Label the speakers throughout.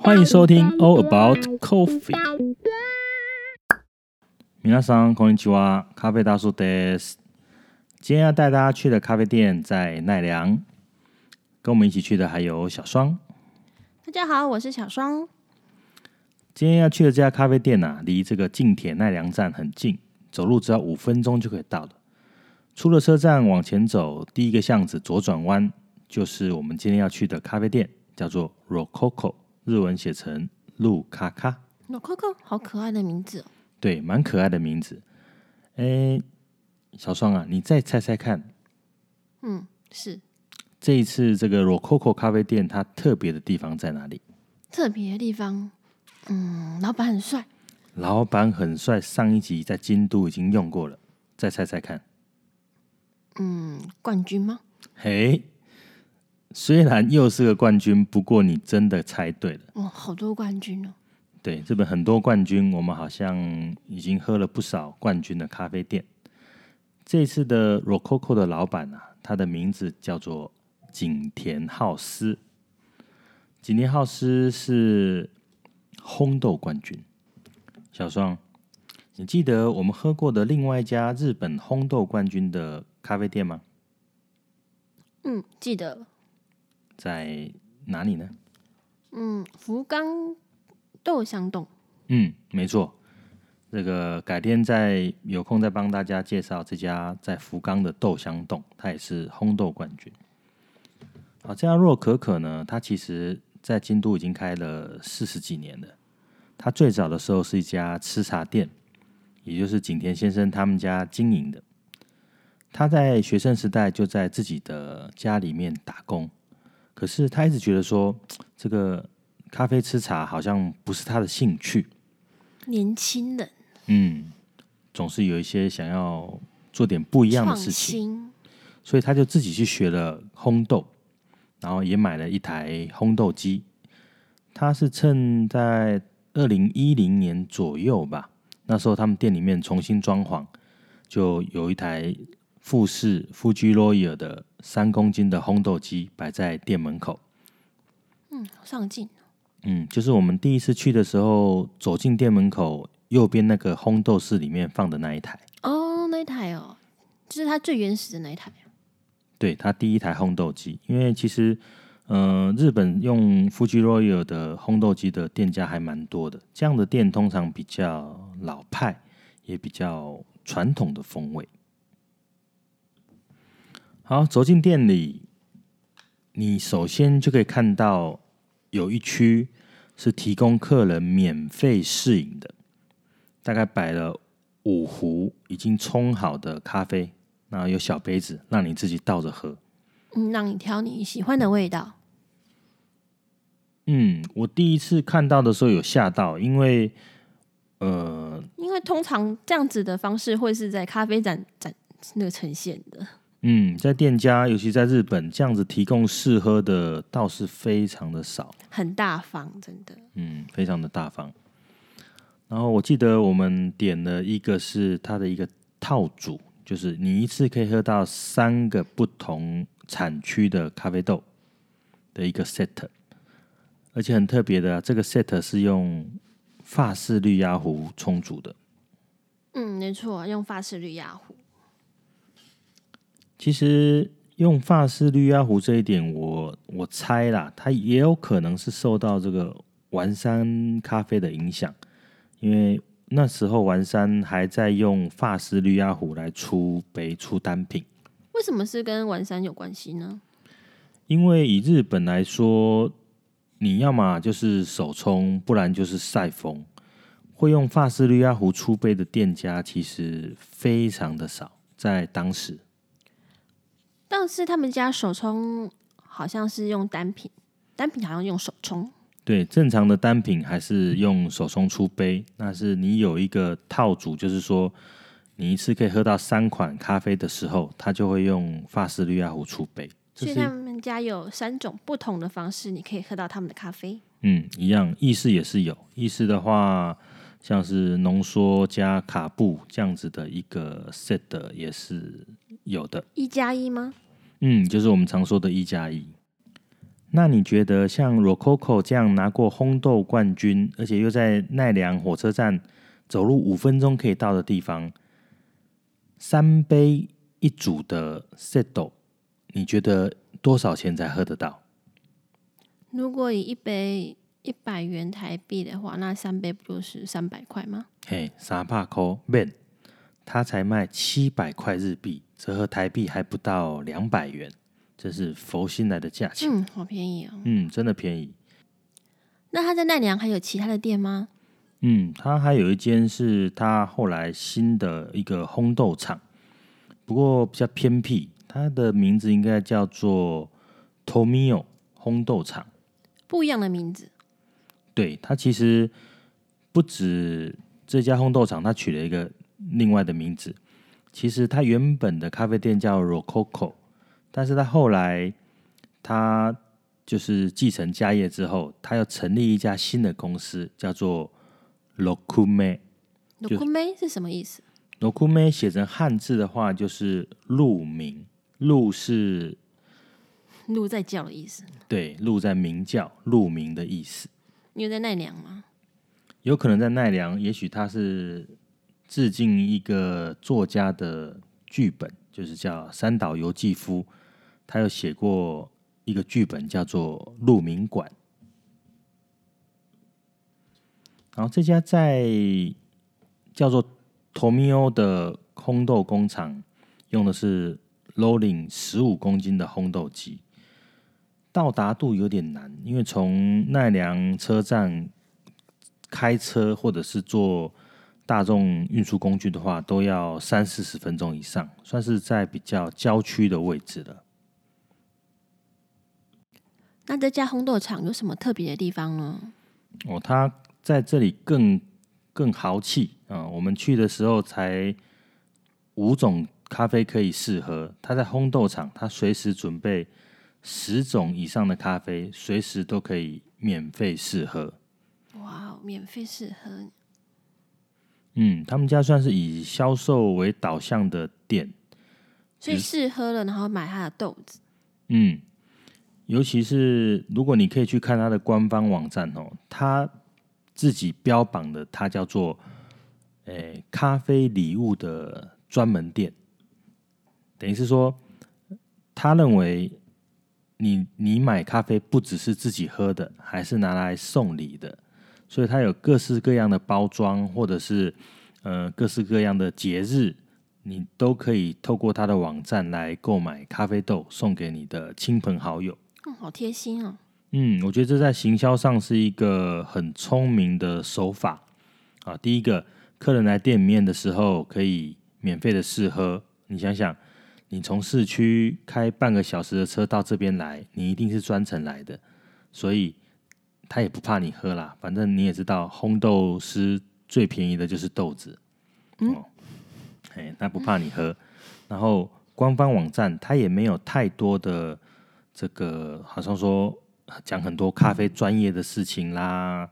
Speaker 1: 欢迎收听《All About Coffee》。皆さんこんにちは，咖啡大叔です。今天要带大家去的咖啡店在奈良，跟我们一起去的还有小双。
Speaker 2: 大家好，我是小双。
Speaker 1: 今天要去的这家咖啡店啊，离这个近铁奈良站很近，走路只要五分钟就可以到了。出了车站往前走，第一个巷子左转弯就是我们今天要去的咖啡店，叫做 Rococo， 日文写成路卡卡。
Speaker 2: Rococo 好可爱的名字哦。
Speaker 1: 对，蛮可爱的名字。哎，小双啊，你再猜猜看。
Speaker 2: 嗯，是。
Speaker 1: 这一次这个 Rococo 咖啡店它特别的地方在哪里？
Speaker 2: 特别的地方。嗯，老板很帅。
Speaker 1: 老板很帅，上一集在京都已经用过了，再猜猜看。
Speaker 2: 嗯，冠军吗？
Speaker 1: 嘿，虽然又是个冠军，不过你真的猜对了。
Speaker 2: 哦，好多冠军哦。
Speaker 1: 对，这本很多冠军，我们好像已经喝了不少冠军的咖啡店。这次的 Rococo 的老板啊，他的名字叫做景田浩司。景田浩司是。烘豆冠军，小双，你记得我们喝过的另外一家日本烘豆冠军的咖啡店吗？
Speaker 2: 嗯，记得。
Speaker 1: 在哪里呢？
Speaker 2: 嗯，福冈豆香洞。
Speaker 1: 嗯，没错。这个改天再有空再帮大家介绍这家在福冈的豆香洞，它也是烘豆冠军。好，这家若可可呢，它其实。在京都已经开了四十几年了。它最早的时候是一家吃茶店，也就是景田先生他们家经营的。他在学生时代就在自己的家里面打工，可是他一直觉得说，这个咖啡吃茶好像不是他的兴趣。
Speaker 2: 年轻人，
Speaker 1: 嗯，总是有一些想要做点不一样的事情，所以他就自己去学了烘豆。然后也买了一台烘豆机，他是趁在二零一零年左右吧，那时候他们店里面重新装潢，就有一台富士 Fuji Royal 的三公斤的烘豆机摆在店门口。
Speaker 2: 嗯，上镜。
Speaker 1: 嗯，就是我们第一次去的时候，走进店门口右边那个烘豆室里面放的那一台。
Speaker 2: 哦，那一台哦，就是它最原始的那一台。
Speaker 1: 对，它第一台烘豆机，因为其实，日本用 Fuji Royal 的烘豆机的店家还蛮多的。这样的店通常比较老派，也比较传统的风味。好，走进店里，你首先就可以看到有一区是提供客人免费试饮的，大概摆了五壶已经冲好的咖啡。然后有小杯子，让你自己倒着喝。
Speaker 2: 嗯，让你挑你喜欢的味道。
Speaker 1: 嗯，我第一次看到的时候有吓到，因为呃，
Speaker 2: 因为通常这样子的方式会是在咖啡展展那个呈现的。
Speaker 1: 嗯，在店家，尤其在日本，这样子提供试喝的倒是非常的少。
Speaker 2: 很大方，真的。
Speaker 1: 嗯，非常的大方。然后我记得我们点了一个是它的一个套组。就是你一次可以喝到三个不同产区的咖啡豆的一个 set，而且很特别的，这个 set 是用法式滤压壶冲煮的。
Speaker 2: 嗯，没错，用法式滤压壶。
Speaker 1: 其实用法式滤压壶这一点我，我我猜啦，它也有可能是受到这个丸山咖啡的影响，因为。那时候丸山还在用法式滤压壶来出杯出单品，
Speaker 2: 为什么是跟丸山有关系呢？
Speaker 1: 因为以日本来说，你要么就是手冲，不然就是晒风。会用法式滤压壶出杯的店家其实非常的少，在当时。
Speaker 2: 但是他们家手冲好像是用单品，单品好像用手冲。
Speaker 1: 对，正常的单品还是用手冲出杯，那是你有一个套组，就是说你一次可以喝到三款咖啡的时候，他就会用法式绿压壶出杯。
Speaker 2: 所以他们家有三种不同的方式，你可以喝到他们的咖啡。
Speaker 1: 嗯，一样，意式也是有。意式的话，像是浓缩加卡布这样子的一个 set 也是有的。
Speaker 2: 一加一吗？
Speaker 1: 嗯，就是我们常说的一加一。那你觉得像 Rococo 这样拿过烘豆冠军，而且又在奈良火车站走路五分钟可以到的地方，三杯一组的 Seto，你觉得多少钱才喝得到？
Speaker 2: 如果以一杯一百元台币的话，那三杯不就是三百块吗？
Speaker 1: 嘿，三百块，man，他才卖七百块日币，折合台币还不到两百元。这是佛心来的价钱，
Speaker 2: 嗯，好便宜哦，
Speaker 1: 嗯，真的便宜。
Speaker 2: 那他在奈良还有其他的店吗？
Speaker 1: 嗯，他还有一间是他后来新的一个烘豆厂，不过比较偏僻，它的名字应该叫做 Tomio 烘豆厂，
Speaker 2: 不一样的名字。
Speaker 1: 对，它其实不止这家烘豆厂，它取了一个另外的名字。其实他原本的咖啡店叫 Rococo。但是他后来，他就是继承家业之后，他要成立一家新的公司，叫做 Rocume。
Speaker 2: Rocume 是什么意思
Speaker 1: ？Rokume 写成汉字的话，就是鹿鸣。鹿是
Speaker 2: 鹿在叫的意思。
Speaker 1: 对，鹿在鸣叫，鹿鸣的意思。
Speaker 2: 你有在奈良吗？
Speaker 1: 有可能在奈良，也许他是致敬一个作家的剧本，就是叫三岛由纪夫。他有写过一个剧本，叫做《鹿鸣馆》。然后这家在叫做 Tomio 的烘豆工厂，用的是 Rolling 十五公斤的烘豆机。到达度有点难，因为从奈良车站开车或者是坐大众运输工具的话，都要三四十分钟以上，算是在比较郊区的位置了。
Speaker 2: 那这家烘豆厂有什么特别的地方呢？
Speaker 1: 哦，它在这里更更豪气啊！我们去的时候才五种咖啡可以试喝。它在烘豆厂，它随时准备十种以上的咖啡，随时都可以免费试喝。
Speaker 2: 哇，免费试喝！
Speaker 1: 嗯，他们家算是以销售为导向的店，
Speaker 2: 所以试喝了，然后买他的豆子。
Speaker 1: 嗯。尤其是如果你可以去看他的官方网站哦，他自己标榜的，他叫做“诶咖啡礼物的专门店”，等于是说，他认为你你买咖啡不只是自己喝的，还是拿来送礼的，所以它有各式各样的包装，或者是呃各式各样的节日，你都可以透过它的网站来购买咖啡豆，送给你的亲朋好友。
Speaker 2: 嗯，好贴心哦。
Speaker 1: 嗯，我觉得这在行销上是一个很聪明的手法啊。第一个，客人来店里面的时候可以免费的试喝。你想想，你从市区开半个小时的车到这边来，你一定是专程来的，所以他也不怕你喝啦。反正你也知道，烘豆师最便宜的就是豆子。嗯，哎，他不怕你喝。然后官方网站他也没有太多的。这个好像说讲很多咖啡专业的事情啦，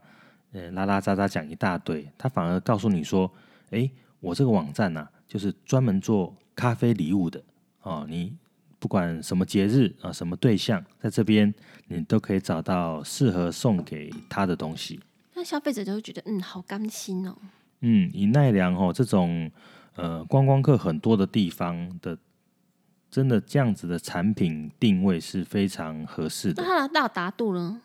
Speaker 1: 呃，拉拉杂杂讲一大堆，他反而告诉你说，哎，我这个网站呢、啊，就是专门做咖啡礼物的哦，你不管什么节日啊，什么对象，在这边你都可以找到适合送给他的东西。
Speaker 2: 那消费者就会觉得，嗯，好甘心哦。
Speaker 1: 嗯，以奈良哦这种呃观光客很多的地方的。真的这样子的产品定位是非常合适的。那
Speaker 2: 它的到达度呢？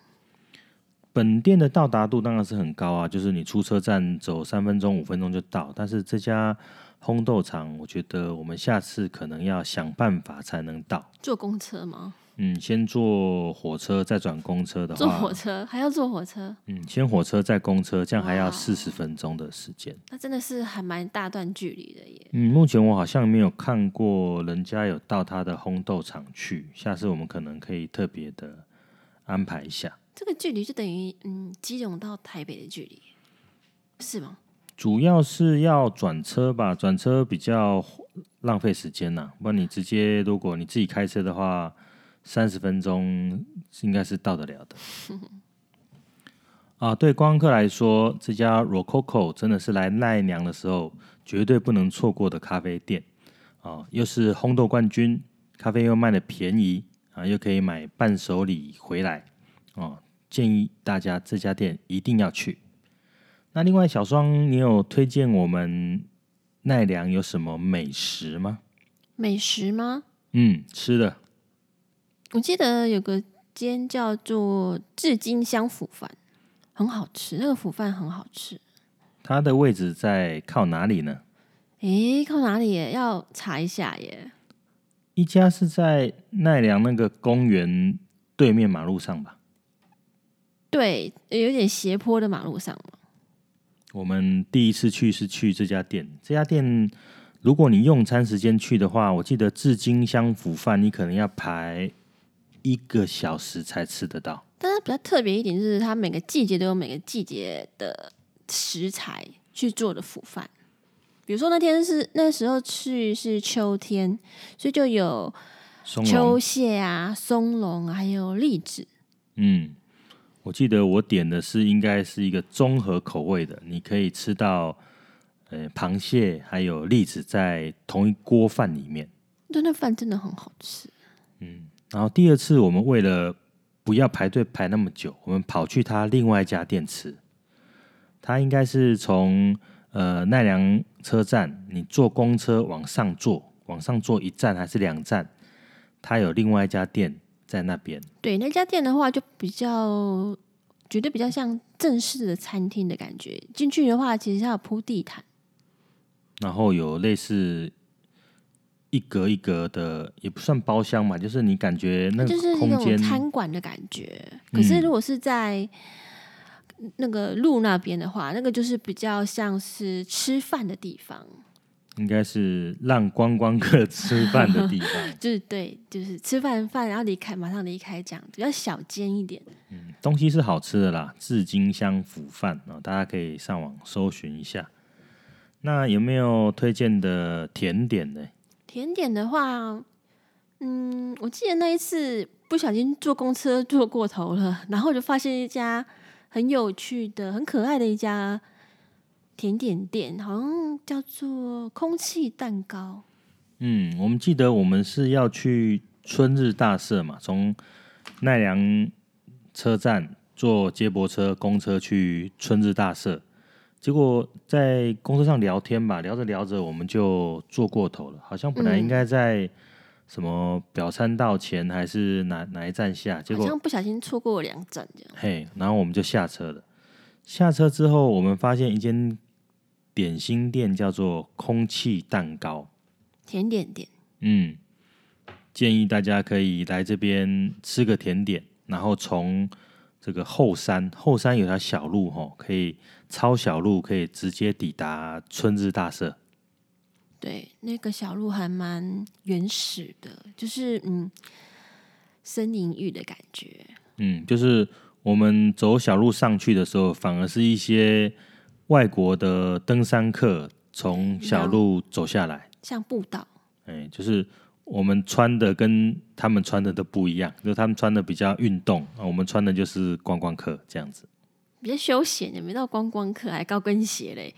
Speaker 1: 本店的到达度当然是很高啊，就是你出车站走三分钟、五分钟就到。但是这家烘豆厂，我觉得我们下次可能要想办法才能到。
Speaker 2: 坐公车吗？
Speaker 1: 嗯，先坐火车再转公车的话，
Speaker 2: 坐火车还要坐火车？
Speaker 1: 嗯，先火车再公车，这样还要四十分钟的时间。
Speaker 2: 那真的是还蛮大段距离的耶。
Speaker 1: 嗯，目前我好像没有看过人家有到他的烘豆厂去，下次我们可能可以特别的安排一下。
Speaker 2: 这个距离就等于嗯，基隆到台北的距离，是吗？
Speaker 1: 主要是要转车吧，转车比较浪费时间呐。不然你直接，如果你自己开车的话。三十分钟应该是到得了的。啊，对观光客来说，这家 Rococo 真的是来奈良的时候绝对不能错过的咖啡店。啊，又是烘豆冠军，咖啡又卖的便宜，啊，又可以买伴手礼回来啊。建议大家这家店一定要去。那另外，小双，你有推荐我们奈良有什么美食吗？
Speaker 2: 美食吗？
Speaker 1: 嗯，吃的。
Speaker 2: 我记得有个间叫做至今香釜饭，很好吃。那个釜饭很好吃。
Speaker 1: 它的位置在靠哪里呢？
Speaker 2: 诶，靠哪里耶？要查一下耶。
Speaker 1: 一家是在奈良那个公园对面马路上吧？
Speaker 2: 对，有点斜坡的马路上。
Speaker 1: 我们第一次去是去这家店，这家店如果你用餐时间去的话，我记得至金香腐饭你可能要排一个小时才吃得到。
Speaker 2: 但是比较特别一点就是，它每个季节都有每个季节的食材去做的釜饭。比如说那天是那时候去是秋天，所以就有秋蟹啊、松茸还有栗子。
Speaker 1: 嗯。我记得我点的是应该是一个综合口味的，你可以吃到呃螃蟹还有栗子在同一锅饭里面。
Speaker 2: 对，那饭真的很好吃。
Speaker 1: 嗯，然后第二次我们为了不要排队排那么久，我们跑去他另外一家店吃。他应该是从呃奈良车站，你坐公车往上坐，往上坐一站还是两站，他有另外一家店。在那边，
Speaker 2: 对那家店的话，就比较觉得比较像正式的餐厅的感觉。进去的话，其实它有铺地毯，
Speaker 1: 然后有类似一格一格的，也不算包厢嘛，就是你感觉那个空间
Speaker 2: 餐馆的感觉。可是如果是在那个路那边的话，那个就是比较像是吃饭的地方。
Speaker 1: 应该是让观光客 吃饭的地方，
Speaker 2: 就是对，就是吃饭饭，然后离开，马上离开，这样比较小间一点。
Speaker 1: 嗯，东西是好吃的啦，至今香府饭啊，大家可以上网搜寻一下。那有没有推荐的甜点呢？
Speaker 2: 甜点的话，嗯，我记得那一次不小心坐公车坐过头了，然后就发现一家很有趣的、很可爱的一家。甜点店好像叫做空气蛋糕。
Speaker 1: 嗯，我们记得我们是要去春日大社嘛，从奈良车站坐接驳车、公车去春日大社。结果在公车上聊天吧，聊着聊着我们就坐过头了。好像本来应该在什么表参道前还是哪哪一站下，结果
Speaker 2: 好像不小心错过了两站这样。
Speaker 1: 嘿，然后我们就下车了。下车之后，我们发现一间。点心店叫做空气蛋糕，
Speaker 2: 甜点店。
Speaker 1: 嗯，建议大家可以来这边吃个甜点，然后从这个后山，后山有条小路吼，可以抄小路，可以直接抵达春日大社。
Speaker 2: 对，那个小路还蛮原始的，就是嗯，森林浴的感觉。
Speaker 1: 嗯，就是我们走小路上去的时候，反而是一些。外国的登山客从小路走下来，
Speaker 2: 像步道。
Speaker 1: 哎，就是我们穿的跟他们穿的都不一样，就是他们穿的比较运动啊，我们穿的就是观光客这样子，
Speaker 2: 比较休闲，也没到观光客，还高跟鞋嘞。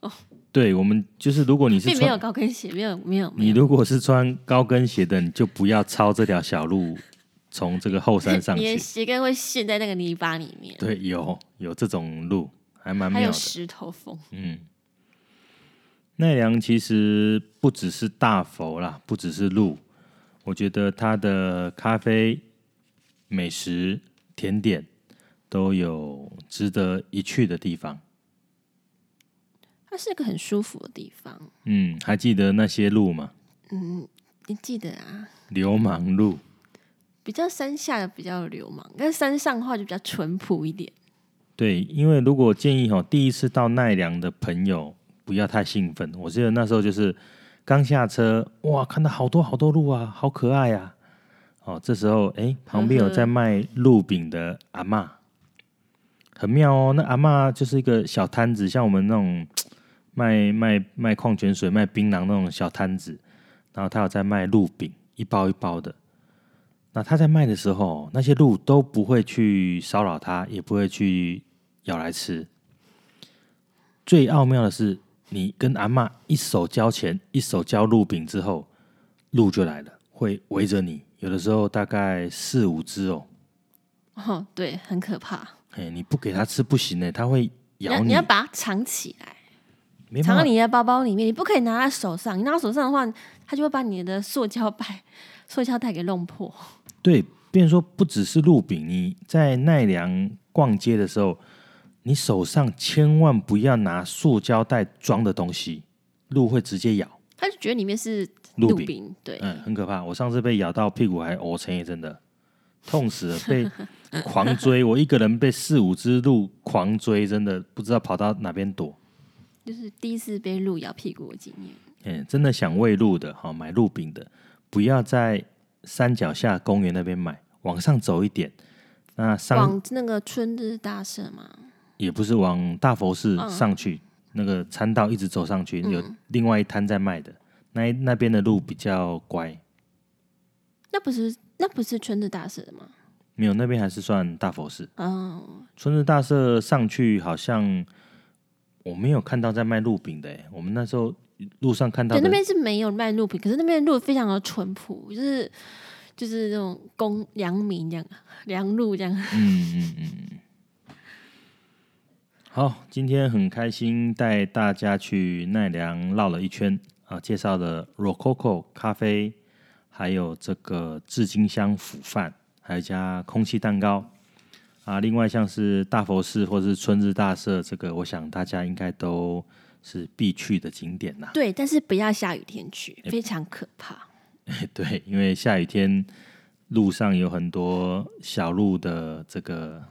Speaker 2: 哦，
Speaker 1: 对，我们就是如果你是
Speaker 2: 并没有高跟鞋，没有没有。
Speaker 1: 你如果是穿高跟鞋的，你就不要抄这条小路，从这个后山上去，
Speaker 2: 你的鞋跟会陷在那个泥巴里面。
Speaker 1: 对，有有这种路。还蛮妙的，还
Speaker 2: 有石头缝。
Speaker 1: 嗯，奈良其实不只是大佛啦，不只是路，我觉得它的咖啡、美食、甜点都有值得一去的地方。
Speaker 2: 它是一个很舒服的地方。
Speaker 1: 嗯，还记得那些路吗？
Speaker 2: 嗯，你记得啊。
Speaker 1: 流氓路，
Speaker 2: 比较山下的比较流氓，但山上的话就比较淳朴一点。
Speaker 1: 对，因为如果建议哈，第一次到奈良的朋友不要太兴奋。我记得那时候就是刚下车，哇，看到好多好多鹿啊，好可爱呀！哦，这时候哎，旁边有在卖鹿饼的阿妈，很妙哦。那阿妈就是一个小摊子，像我们那种 卖卖卖矿泉水、卖槟榔那种小摊子，然后他有在卖鹿饼，一包一包的。那他在卖的时候，那些鹿都不会去骚扰他，也不会去咬来吃。最奥妙的是，你跟阿妈一手交钱，一手交鹿饼之后，鹿就来了，会围着你，有的时候大概四五只哦。
Speaker 2: 哦，对，很可怕。
Speaker 1: 哎，你不给它吃不行呢，它会咬你。
Speaker 2: 你要，你要把它藏起来，
Speaker 1: 藏
Speaker 2: 在你的包包里面，你不可以拿在手上。你拿在手上的话，它就会把你的塑胶袋、塑胶袋给弄破。
Speaker 1: 对，变成说不只是鹿饼，你在奈良逛街的时候，你手上千万不要拿塑胶袋装的东西，鹿会直接咬。
Speaker 2: 他就觉得里面是鹿饼，对，
Speaker 1: 嗯，很可怕。我上次被咬到屁股还瘀青，也真的痛死了，被。狂追 我一个人被四五只鹿狂追，真的不知道跑到哪边躲。
Speaker 2: 就是第一次被鹿咬屁股的经验。
Speaker 1: 嗯，真的想喂鹿的好，买鹿饼的，不要在山脚下公园那边买，往上走一点。那上
Speaker 2: 往那个春日大社吗？
Speaker 1: 也不是往大佛寺上去，嗯、那个参道一直走上去，有另外一摊在卖的。那那边的路比较乖。
Speaker 2: 那不是那不是春日大社的吗？
Speaker 1: 没有，那边还是算大佛寺。
Speaker 2: 嗯、oh.，
Speaker 1: 春日大社上去好像我没有看到在卖鹿饼的。我们那时候路上看到，
Speaker 2: 对，那边是没有卖鹿饼，可是那边的鹿非常的淳朴，就是就是那种公良民这样，良鹿这样。
Speaker 1: 嗯嗯嗯。好，今天很开心带大家去奈良绕了一圈啊，介绍了 Rococo 咖啡，还有这个智金香腐饭。还有一家空气蛋糕啊，另外像是大佛寺或是春日大社，这个我想大家应该都是必去的景点呐。
Speaker 2: 对，但是不要下雨天去，非常可怕。
Speaker 1: 欸、对，因为下雨天路上有很多小路的这个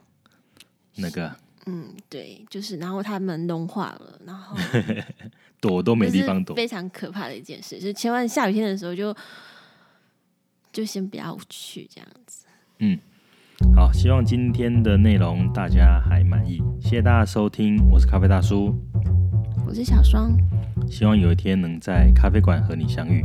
Speaker 1: 那个，
Speaker 2: 嗯，对，就是然后他们融化了，然后
Speaker 1: 躲都没地方躲，
Speaker 2: 非常可怕的一件事，就是千万下雨天的时候就就先不要去这样子。
Speaker 1: 嗯，好，希望今天的内容大家还满意，谢谢大家收听，我是咖啡大叔，
Speaker 2: 我是小双，
Speaker 1: 希望有一天能在咖啡馆和你相遇。